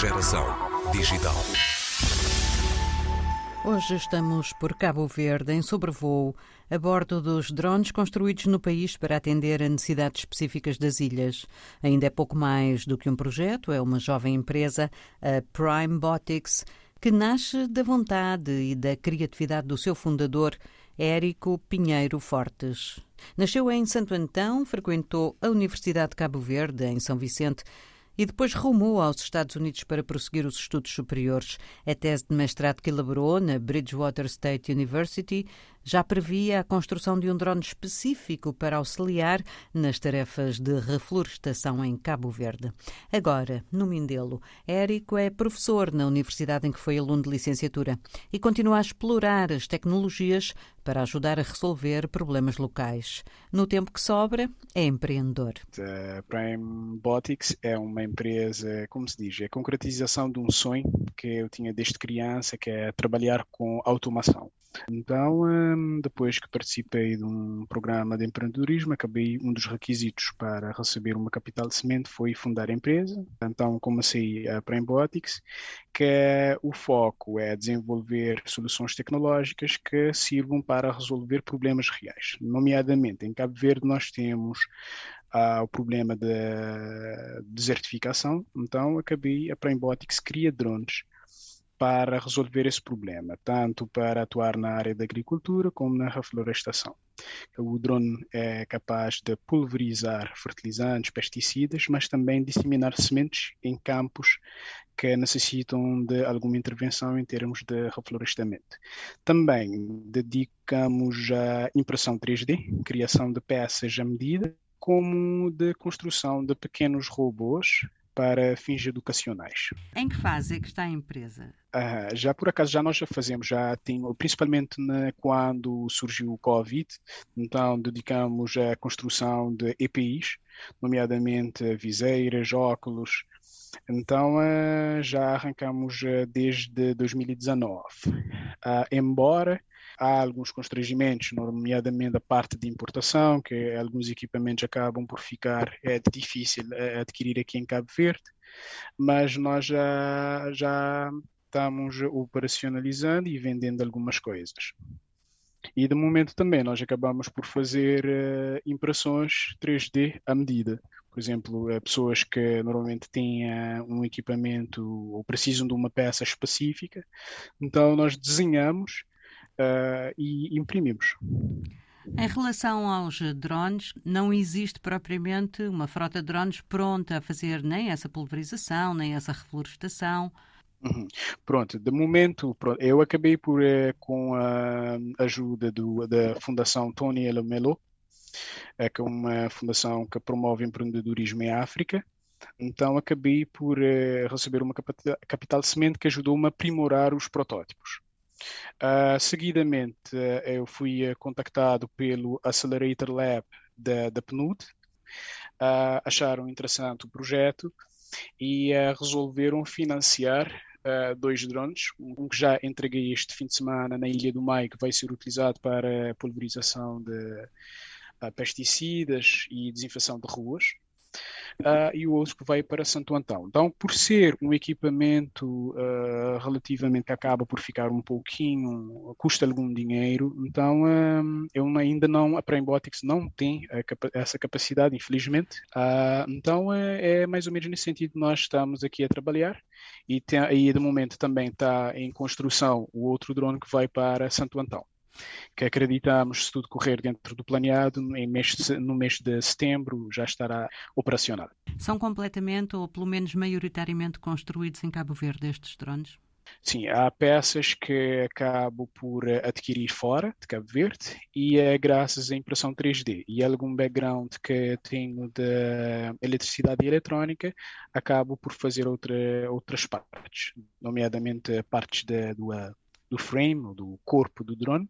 Geração digital. Hoje estamos por Cabo Verde, em sobrevoo, a bordo dos drones construídos no país para atender a necessidades específicas das ilhas. Ainda é pouco mais do que um projeto, é uma jovem empresa, a Prime Botics, que nasce da vontade e da criatividade do seu fundador, Érico Pinheiro Fortes. Nasceu em Santo Antão, frequentou a Universidade de Cabo Verde, em São Vicente, e depois rumou aos Estados Unidos para prosseguir os estudos superiores. A tese de mestrado que elaborou na Bridgewater State University já previa a construção de um drone específico para auxiliar nas tarefas de reflorestação em Cabo Verde. Agora, no Mindelo, Érico é professor na universidade em que foi aluno de licenciatura e continua a explorar as tecnologias para ajudar a resolver problemas locais. No tempo que sobra, é empreendedor. A Prime Botics é uma empresa, como se diz, é a concretização de um sonho que eu tinha desde criança, que é trabalhar com automação. Então, hum, depois que participei de um programa de empreendedorismo, acabei um dos requisitos para receber uma capital de semente foi fundar a empresa. Então, comecei a Prembotics, que é, o foco é desenvolver soluções tecnológicas que sirvam para resolver problemas reais. Nomeadamente, em Cabo Verde nós temos uh, o problema da de desertificação, então acabei a Prembotics cria drones para resolver esse problema, tanto para atuar na área da agricultura como na reflorestação. O drone é capaz de pulverizar fertilizantes, pesticidas, mas também disseminar sementes em campos que necessitam de alguma intervenção em termos de reflorestamento. Também dedicamos a impressão 3D, criação de peças à medida, como de construção de pequenos robôs para fins educacionais. Em que fase é que está a empresa? Uh, já por acaso já nós já fazemos, já tem, principalmente né, quando surgiu o Covid, então dedicamos à construção de EPIs, nomeadamente viseiras, óculos. Então uh, já arrancamos uh, desde 2019. embora há alguns constrangimentos, nomeadamente a parte de importação, que alguns equipamentos acabam por ficar é difícil é, adquirir aqui em Cabo Verde, mas nós já, já estamos operacionalizando e vendendo algumas coisas. E de momento também nós acabamos por fazer uh, impressões 3D à medida. Por exemplo, uh, pessoas que normalmente têm um equipamento ou precisam de uma peça específica, então nós desenhamos uh, e imprimimos. Em relação aos drones, não existe propriamente uma frota de drones pronta a fazer nem essa pulverização, nem essa reflorestação. Uhum. Pronto, de momento, pronto, eu acabei por, eh, com a ajuda do, da Fundação Tony Elomelo, é, que é uma fundação que promove empreendedorismo em África. Então, acabei por eh, receber uma capital de semente que ajudou-me a aprimorar os protótipos. Uh, seguidamente, uh, eu fui uh, contactado pelo Accelerator Lab da, da PNUD, acharam interessante o projeto e resolveram financiar dois drones, um que já entreguei este fim de semana na Ilha do Mai, que vai ser utilizado para pulverização de pesticidas e desinfecção de ruas, uh, e o outro que vai para Santo Antão. Então, por ser um equipamento uh, relativamente acaba por ficar um pouquinho, custa algum dinheiro, então um, eu ainda não, a Prembotics não tem essa capacidade, infelizmente. Uh, então, é, é, mais ou menos nesse sentido que nós estamos aqui a trabalhar e, tem, e de momento também está em construção o outro drone que vai para Santo Antão que acreditamos, se tudo correr dentro do planeado, mês de, no mês de setembro já estará operacional. São completamente ou pelo menos maioritariamente construídos em Cabo Verde estes drones? Sim, há peças que acabo por adquirir fora de Cabo Verde e é graças à impressão 3D e algum background que tenho de eletricidade e eletrónica, acabo por fazer outra, outras partes, nomeadamente partes de, do, do frame, do corpo do drone,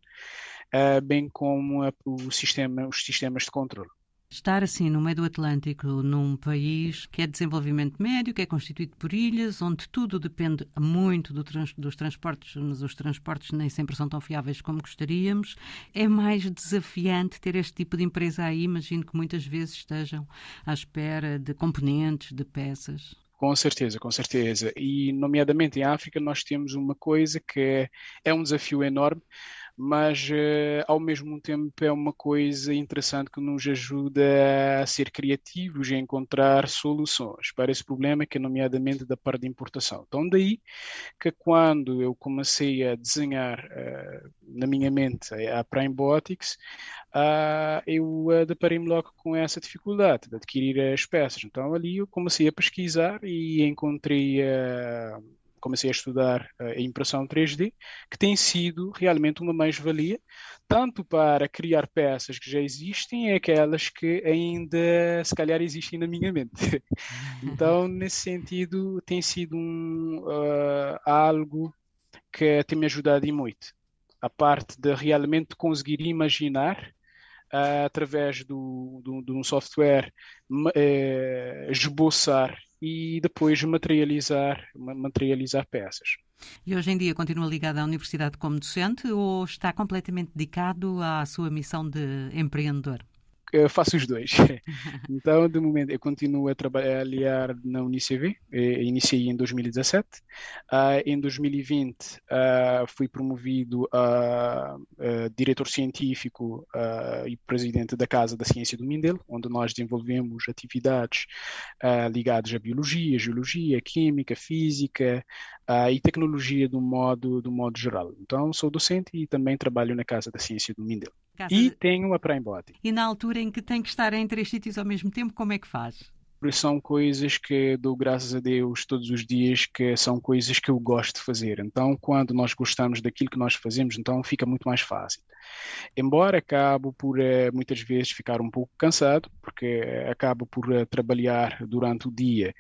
uh, bem como a, o sistema, os sistemas de controle. Estar assim no meio do Atlântico, num país que é de desenvolvimento médio, que é constituído por ilhas, onde tudo depende muito do trans, dos transportes, mas os transportes nem sempre são tão fiáveis como gostaríamos, é mais desafiante ter este tipo de empresa aí. Imagino que muitas vezes estejam à espera de componentes, de peças. Com certeza, com certeza. E, nomeadamente em África, nós temos uma coisa que é, é um desafio enorme, mas uh, ao mesmo tempo é uma coisa interessante que nos ajuda a ser criativos e a encontrar soluções para esse problema, que é nomeadamente da parte de importação. Então, daí que quando eu comecei a desenhar uh, na minha mente a Prime Botics, uh, eu deparei-me logo com essa dificuldade de adquirir as peças. Então, ali eu comecei a pesquisar e encontrei comecei a estudar eh, a impressão 3D, que tem sido realmente uma mais-valia, tanto para criar peças que já existem, é aquelas que ainda, se calhar, existem na minha mente. então, nesse sentido, tem sido um, uh, algo que tem me ajudado e muito. A parte de realmente conseguir imaginar Uh, através do, do, de um software uh, esboçar e depois materializar, materializar peças. E hoje em dia continua ligado à universidade como docente ou está completamente dedicado à sua missão de empreendedor? Eu faço os dois. então, de momento, eu continuo a trabalhar na UniCV, iniciei em 2017. Uh, ah, em 2020, uh, ah, fui promovido a, diretor científico uh, e presidente da Casa da Ciência do Mindelo, onde nós desenvolvemos atividades ligadas à biologia, geologia, química, física e tecnologia do modo, do modo geral. Então, sou docente e também trabalho na Casa da Ciência do Mindelo. Casa e de... tenho a Prime Body. E na altura em que tem que estar em três sítios ao mesmo tempo, como é que faz? são coisas que dou graças a Deus todos os dias, que são coisas que eu gosto de fazer. Então, quando nós gostamos daquilo que nós fazemos, então fica muito mais fácil. Embora acabo por eh, muitas vezes ficar um pouco cansado, porque acabo por eh, trabalhar durante o dia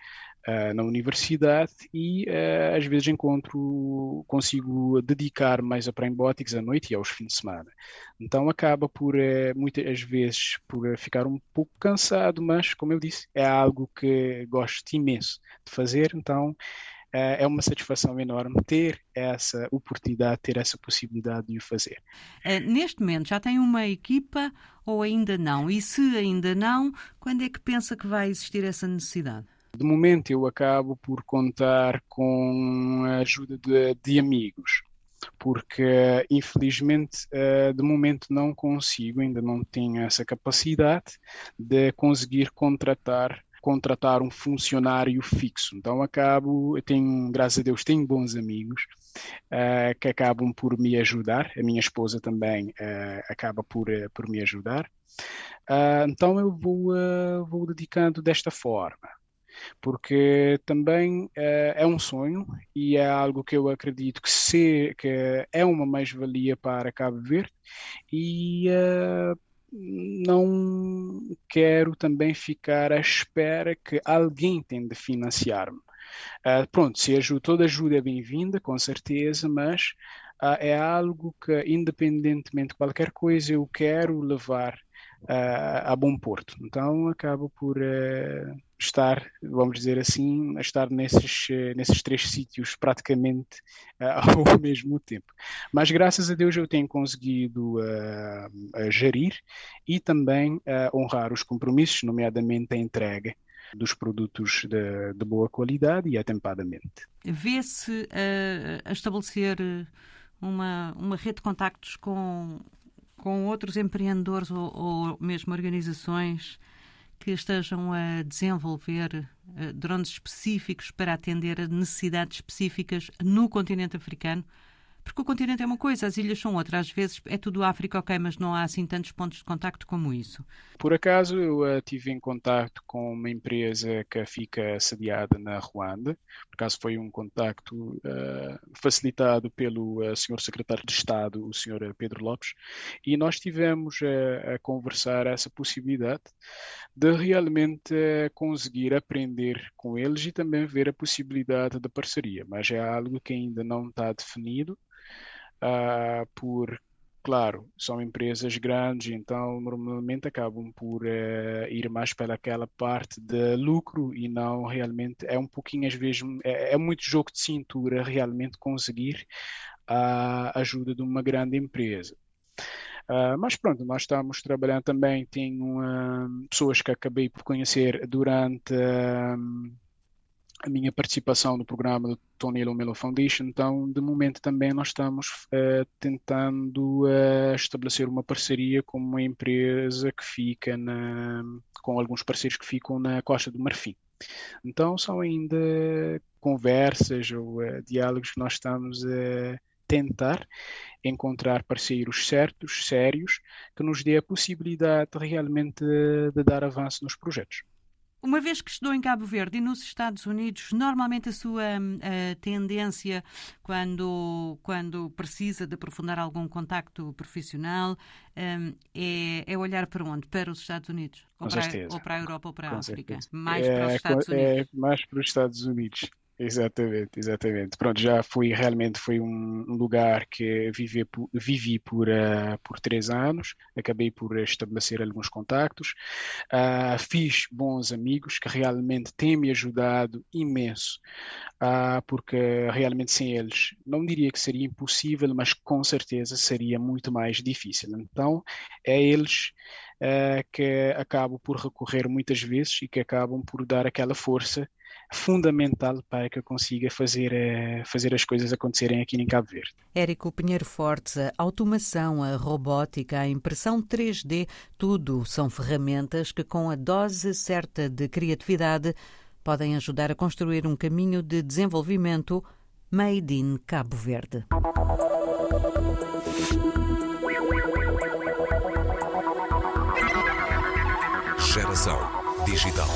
uh, na universidade e uh, às vezes encontro, consigo dedicar mais a Prime-Botics à noite e aos fins de semana. Então acaba por, uh, muitas vezes, por ficar um pouco cansado, mas, como eu disse, é algo que gosto imenso de fazer, então é uma satisfação enorme ter essa oportunidade, ter essa possibilidade de o fazer. Neste momento já tem uma equipa ou ainda não? E se ainda não, quando é que pensa que vai existir essa necessidade? De momento eu acabo por contar com a ajuda de, de amigos, porque infelizmente eh, de momento não consigo, ainda não tenho essa capacidade de conseguir contratar contratar um funcionário fixo. Então acabo, eu tenho, graças a Deus, tenho bons amigos uh, que acabam por me ajudar. A minha esposa também uh, acaba por, uh, por me ajudar. então eu vou, vou dedicando desta forma porque também uh, é um sonho e é algo que eu acredito que, se, que é uma mais-valia para Cabo Verde e uh, não quero também ficar à espera que alguém tenha de financiar-me. Uh, pronto, se ajuda, toda ajuda é bem-vinda, com certeza, mas é algo que, independentemente de qualquer coisa, eu quero levar a bom porto. Então acabo por estar, vamos dizer assim, a estar nesses, eh, nesses três sítios praticamente uh, ao mesmo tempo. Mas graças a Deus eu tenho conseguido uh, gerir e também uh, honrar os compromissos, nomeadamente a entrega dos produtos de, de boa qualidade e atempadamente. Vê-se a estabelecer uma, uma rede de contactos com, com outros empreendedores ou, ou mesmo organizações que estejam a desenvolver uh, drones específicos para atender a necessidades específicas no continente africano porque o continente é uma coisa, as ilhas são outra. Às vezes é tudo África, ok, mas não há assim tantos pontos de contacto como isso. Por acaso eu uh, tive em contacto com uma empresa que fica sediada na Ruanda. Por acaso foi um contacto uh, facilitado pelo uh, Sr. Secretário de Estado, o Sr. Pedro Lopes, e nós tivemos a conversar essa possibilidade de realmente conseguir aprender com eles e também ver a possibilidade de parceria, mas é algo que ainda não está definido uh, por claro, são empresas grandes, então normalmente acabam por uh, ir mais para aquela parte de lucro e não realmente é um pouquinho às vezes é, é muito jogo de cintura realmente conseguir a ajuda de uma grande empresa. Uh, mas pronto, nós estamos trabalhando também, tenho uh, pessoas que acabei por conhecer durante uh, a minha participação no programa do Tony Lomelo Foundation. Então, de momento também nós estamos uh, tentando uh, estabelecer uma parceria com uma empresa que fica na, com alguns parceiros que ficam na Costa do Marfim. Então, são ainda conversas ou uh, diálogos que nós estamos a tentar encontrar parceiros certos, sérios, que nos dê a possibilidade realmente de, de dar avanço nos projetos. Uma vez que estudou em Cabo Verde e nos Estados Unidos, normalmente a sua a tendência, quando, quando precisa de aprofundar algum contacto profissional, um, é, é, olhar para onde? Para os Estados Unidos? Ou, para, ou para, a Europa ou para a África? Mais é, para os Estados é, Unidos? É mais para os Estados Unidos. Exatamente, exatamente. Pronto, já fui realmente foi um lugar que vivi vivi por, uh, por três anos, acabei por estabelecer alguns contactos, uh, fiz bons amigos que realmente têm me ajudado imenso, uh, porque realmente sem eles não diria que seria impossível, mas com certeza seria muito mais difícil. Então, é eles que acabo por recorrer muitas vezes e que acabam por dar aquela força fundamental para que eu consiga fazer, eh, fazer as coisas acontecerem aqui em Cabo Verde. Érico Pinheiro Fortes, a automação, a robótica, a impressão 3D, tudo são ferramentas que, com a dose certa de criatividade, podem ajudar a construir um caminho de desenvolvimento made in Cabo Verde. Geração Digital.